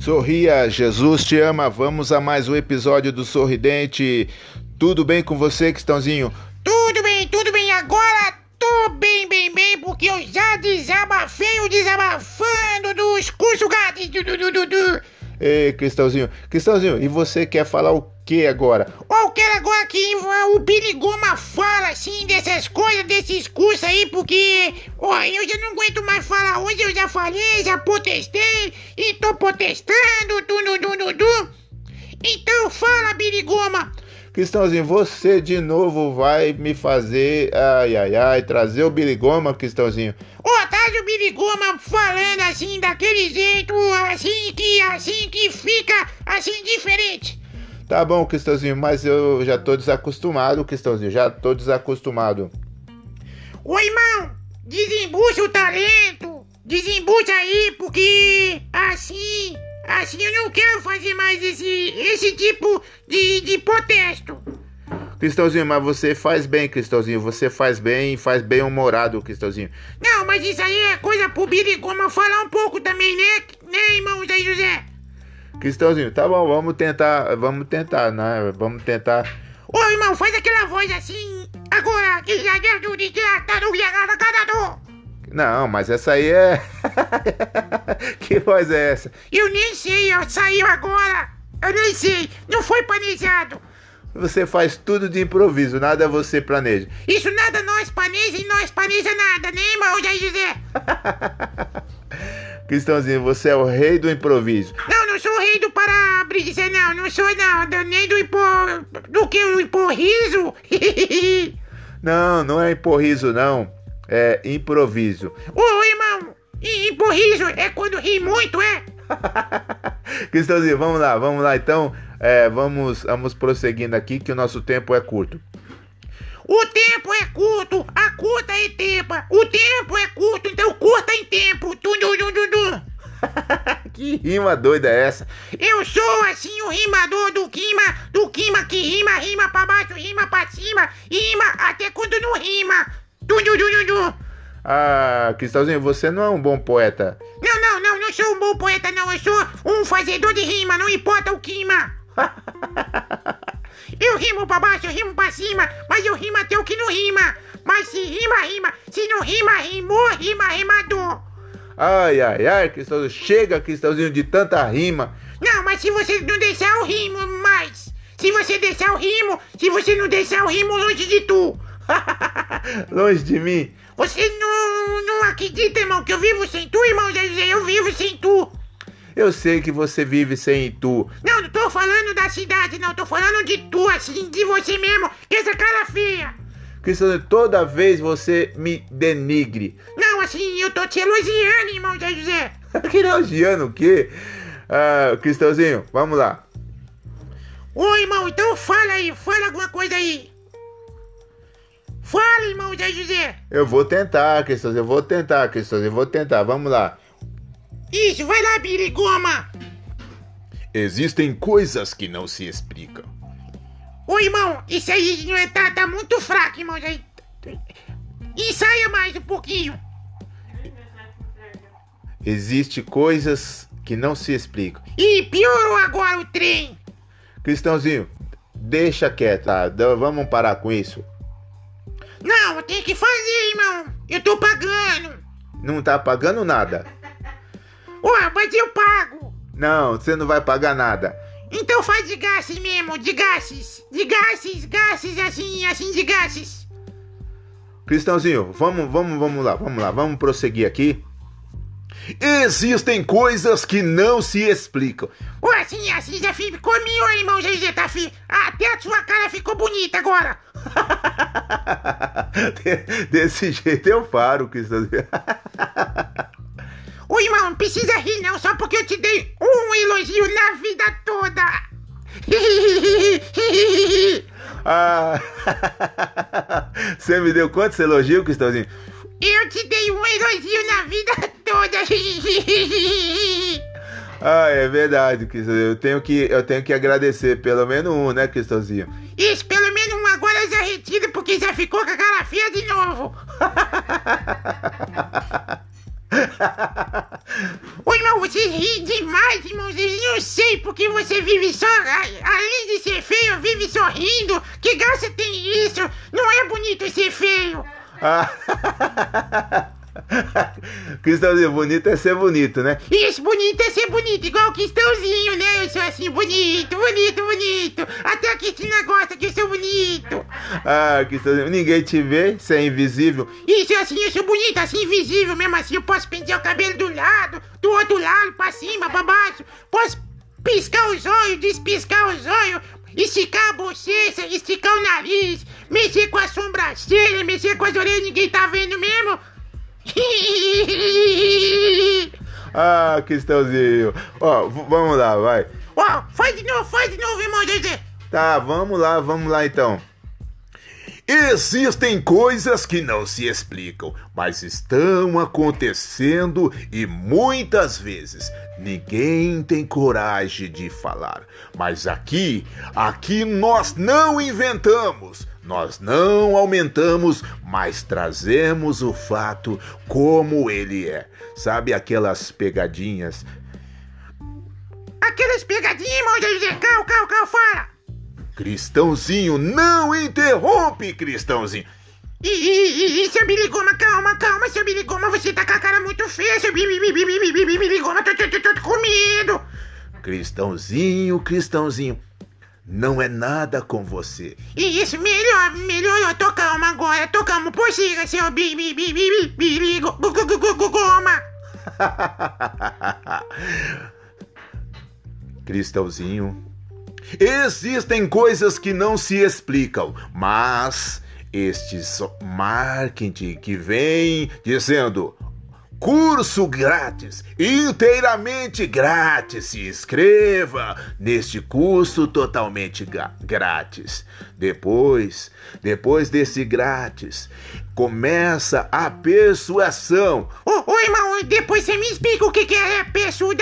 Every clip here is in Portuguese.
Sorria, Jesus te ama. Vamos a mais um episódio do Sorridente. Tudo bem com você, Cristãozinho? Tudo bem, tudo bem. Agora tô bem, bem, bem, porque eu já desabafei o desabafando dos cursos grátis. Ei, Cristãozinho. Cristãozinho, e você quer falar o que agora? Eu quero agora que o Billy Goma fala assim dessas coisas, desses cursos aí, porque ó, eu já não aguento mais falar. Hoje eu já falei, já protestei e tô protestando, tu, du, du, du, du. Então fala, Billy Goma. Cristãozinho, você de novo vai me fazer, ai, ai, ai, trazer o Biligoma, Cristãozinho. Billy Goma falando assim, daquele jeito, assim que, assim que fica, assim, diferente. Tá bom, Cristãozinho, mas eu já tô desacostumado, Cristãozinho, já tô desacostumado. Ô, irmão, desembucha o talento, desembucha aí, porque assim, assim eu não quero fazer mais esse, esse tipo de, de protesto. Cristãozinho, mas você faz bem, Cristãozinho, você faz bem e faz bem humorado, Cristãozinho. Não, mas isso aí é coisa pro Billy Goma falar um pouco também, né, né, irmão Zé José? Cristãozinho, tá bom, vamos tentar, vamos tentar, né? Vamos tentar. Ô, irmão, faz aquela voz assim, agora, que já dentro de teatro, a cada Não, mas essa aí é. que voz é essa? Eu nem sei, ó, saiu agora. Eu nem sei, não foi planejado. Você faz tudo de improviso, nada você planeja. Isso nada nós planeja e nós planeja nada, né, irmão Zé José? Cristãozinho, você é o rei do improviso. Não, não sou o rei do para-brisa, não, não sou não, nem do impo... do que o imporriso. Não, não é improviso, não. É improviso. Ô, irmão, imporriso é quando ri muito, é? Cristãozinho, vamos lá, vamos lá então. É, vamos, vamos prosseguindo aqui que o nosso tempo é curto. O tempo é curto, a curta é tempo. O tempo é curto, então curta em tempo. Du, du, du, du. que rima doida é essa? Eu sou assim o rimador do Quima, do Quima que rima, rima pra baixo, rima pra cima, rima até quando não rima. Tu, du, du, du, du. Ah, Cristãozinho, você não é um bom poeta. Não, sou um bom poeta, não. Eu sou um fazedor de rima, não importa o clima. Eu rimo pra baixo, eu rimo pra cima, mas eu rimo até o que não rima. Mas se rima, rima. Se não rima, rimou, rima, rimador. Ai, ai, ai, Cristãozinho, chega, Cristãozinho, de tanta rima. Não, mas se você não deixar eu rimo mais. Se você deixar eu rimo, se você não deixar eu rimo longe de tu. Longe de mim. Você não, não acredita, irmão, que eu vivo sem tu, irmão José, eu vivo sem tu. Eu sei que você vive sem tu. Não, não tô falando da cidade, não, tô falando de tu, assim, de você mesmo, com essa cara feia. Cristãozinho, toda vez você me denigre. Não, assim, eu tô te elogiando, irmão Zé José. que elogiando o quê? Ah, Cristãozinho, vamos lá. Ô, irmão, então fala aí, fala alguma coisa aí. Fala, irmão Zé José. Eu vou tentar, Cristãozinho, eu vou tentar, Cristãozinho, eu vou tentar, vamos lá. Isso, vai lá, Birigoma. Existem coisas que não se explicam. Ô, irmão, isso aí não é, tá, tá muito fraco, irmão. Zé. Ensaia mais um pouquinho. Existem coisas que não se explicam. Ih, piorou agora o trem. Cristãozinho, deixa quieto, tá? Vamos parar com isso. Não, tem que fazer, irmão. Eu tô pagando. Não tá pagando nada. Ué, mas eu pago. Não, você não vai pagar nada. Então faz de gases mesmo, de gases. De gases, gases, assim, assim, de gases. Cristãozinho, vamos, vamos, vamos lá, vamos lá, vamos prosseguir aqui. Existem coisas que não se explicam. Ué, assim, assim já ficou meu, irmão Zé tá fi... Até a sua cara ficou bonita agora. De- Desse jeito eu paro, Cristãozinho. Ô, irmão, não precisa rir não, só porque eu te dei um elogio na vida toda. Ah, você me deu quantos elogios, Cristãozinho? Eu te Ah, é verdade, Cristãozinho. Eu tenho que, eu tenho que agradecer pelo menos um, né, Cristãozinho? Isso, pelo menos um agora eu já retiro, porque já ficou com a cara feia de novo. Ô, irmão, você ri demais irmãozinho, não sei porque você vive só. Além de ser feio, vive sorrindo. Que graça tem isso? Não é bonito ser feio. Ah. Cristãozinho, bonito é ser bonito, né? Isso, bonito é ser bonito, igual o Cristãozinho, né? Eu sou assim, bonito, bonito, bonito. Até a Cristina gosta que eu sou bonito. Ah, Cristãozinho, ninguém te vê, você é invisível. Isso, assim, eu sou bonito, assim, invisível mesmo assim. Eu posso pentear o cabelo do lado, do outro lado, pra cima, pra baixo. Posso piscar os olhos, despiscar os olhos. Esticar a bochecha, esticar o nariz, mexer com a sobrancelha, mexer com as orelhas, ninguém tá vendo mesmo. Ah, Cristãozinho. Ó, vamos lá, vai. Ó, faz de novo, faz de novo, irmão. Tá, vamos lá, vamos lá então. Existem coisas que não se explicam, mas estão acontecendo e muitas vezes ninguém tem coragem de falar. Mas aqui, aqui nós não inventamos, nós não aumentamos, mas trazemos o fato como ele é. Sabe aquelas pegadinhas? Aquelas pegadinhas, irmão José, cal, cal, cal, fala! Cristãozinho, não interrompe, Cristãozinho. Ih, ih, ih, seu Biligoma, calma, calma, seu Biligoma, você tá com a cara muito feia, seu Biligoma, tô, tô, tô, tô com medo. Cristãozinho, Cristãozinho, não é nada com você. Isso, melhor, melhor, eu tô calma agora, tô calmo, prossiga, seu Biligoma. Cristãozinho, Existem coisas que não se explicam, mas estes marketing que vem dizendo curso grátis, inteiramente grátis. Se inscreva neste curso totalmente grátis. Depois, depois desse grátis, começa a persuasão. Ô irmão, depois você me explica o que, que é persuasão,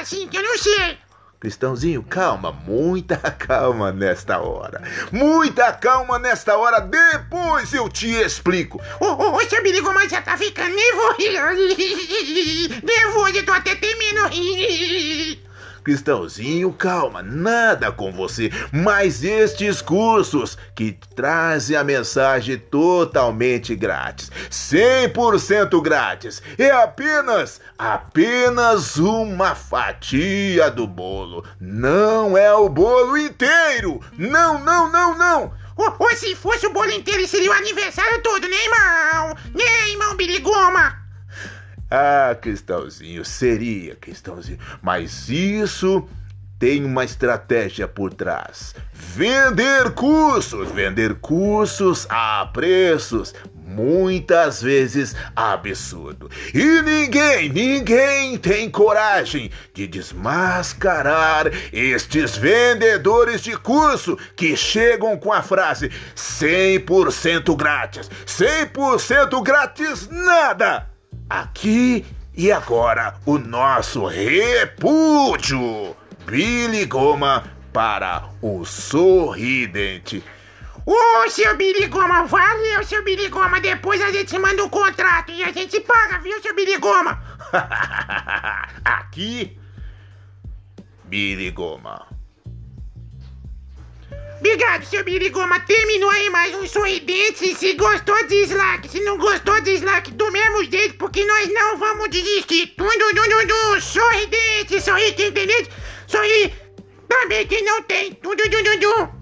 assim que eu não sei. Cristãozinho, calma, muita calma nesta hora. Muita calma nesta hora, depois eu te explico. Ô, ô, ô, seu Biligo, mas já tá ficando nervoso. Nervoso, eu tô até temendo. Cristãozinho, calma, nada com você, mas estes cursos que trazem a mensagem totalmente grátis, 100% grátis, é apenas, apenas uma fatia do bolo, não é o bolo inteiro, não, não, não, não. Ou, se fosse o bolo inteiro, seria o aniversário todo, né, irmão? Né, irmão? Ah, Cristãozinho, seria, Cristãozinho. Mas isso tem uma estratégia por trás. Vender cursos, vender cursos a preços muitas vezes absurdo. E ninguém, ninguém tem coragem de desmascarar estes vendedores de curso que chegam com a frase 100% grátis. 100% grátis nada. Aqui e agora o nosso repúdio. Billy Goma para o sorridente. Ô, seu Billy Goma, valeu, seu Billy Goma. Depois a gente manda um contrato e a gente paga, viu, seu Billy Goma? Aqui, Billy Goma. Obrigado, seu Birigoma. Terminou aí mais um sorridente. Se gostou, dislike. Se não gostou, dislike do mesmo jeito, porque nós não vamos desistir. Dum, dum, dum, Sorridente, sorri quem tem dente. Sorri também quem não tem. Dum, dum, dum.